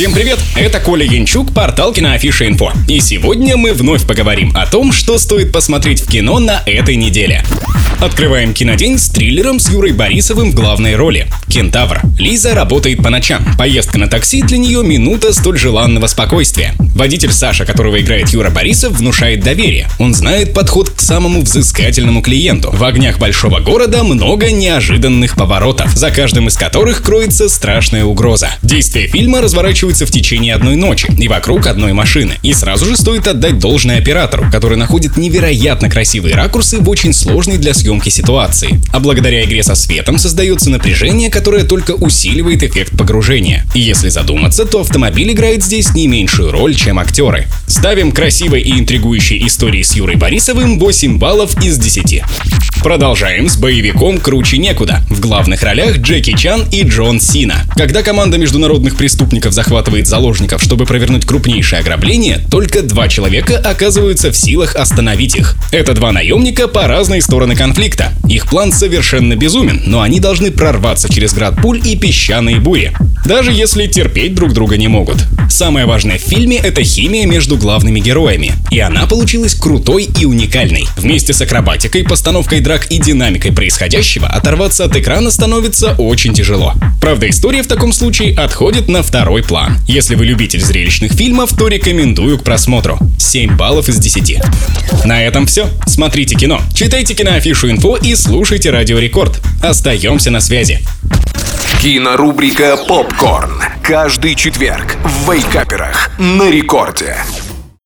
Всем привет! Это Коля Янчук, портал Киноафиша Инфо. И сегодня мы вновь поговорим о том, что стоит посмотреть в кино на этой неделе. Открываем кинодень с триллером с Юрой Борисовым в главной роли. Кентавр. Лиза работает по ночам. Поездка на такси для нее минута столь желанного спокойствия. Водитель Саша, которого играет Юра Борисов, внушает доверие. Он знает подход к самому взыскательному клиенту. В огнях большого города много неожиданных поворотов, за каждым из которых кроется страшная угроза. Действие фильма разворачивается в течение одной ночи и вокруг одной машины. И сразу же стоит отдать должное оператору, который находит невероятно красивые ракурсы в очень сложной для съемки ситуации. А благодаря игре со светом создается напряжение, которое только усиливает эффект погружения. И если задуматься, то автомобиль играет здесь не меньшую роль, чем актеры. Ставим красивой и интригующей истории с Юрой Борисовым 8 баллов из 10. Продолжаем с боевиком «Круче некуда». В главных ролях Джеки Чан и Джон Сина. Когда команда международных преступников захватывает заложников, чтобы провернуть крупнейшее ограбление, только два человека оказываются в силах остановить их. Это два наемника по разные стороны конфликта. Их план совершенно безумен, но они должны прорваться через град пуль и песчаные бури. Даже если терпеть друг друга не могут. Самое важное в фильме — это химия между главными героями. И она получилась крутой и уникальной. Вместе с акробатикой, постановкой драк и динамикой происходящего оторваться от экрана становится очень тяжело. Правда, история в таком случае отходит на второй план. Если вы любитель зрелищных фильмов, то рекомендую к просмотру. 7 баллов из 10. На этом все. Смотрите кино, читайте киноафишу инфо и слушайте Радио Рекорд. Остаемся на связи. Кинорубрика «Попкорн». Каждый четверг в Вейкаперах на рекорде.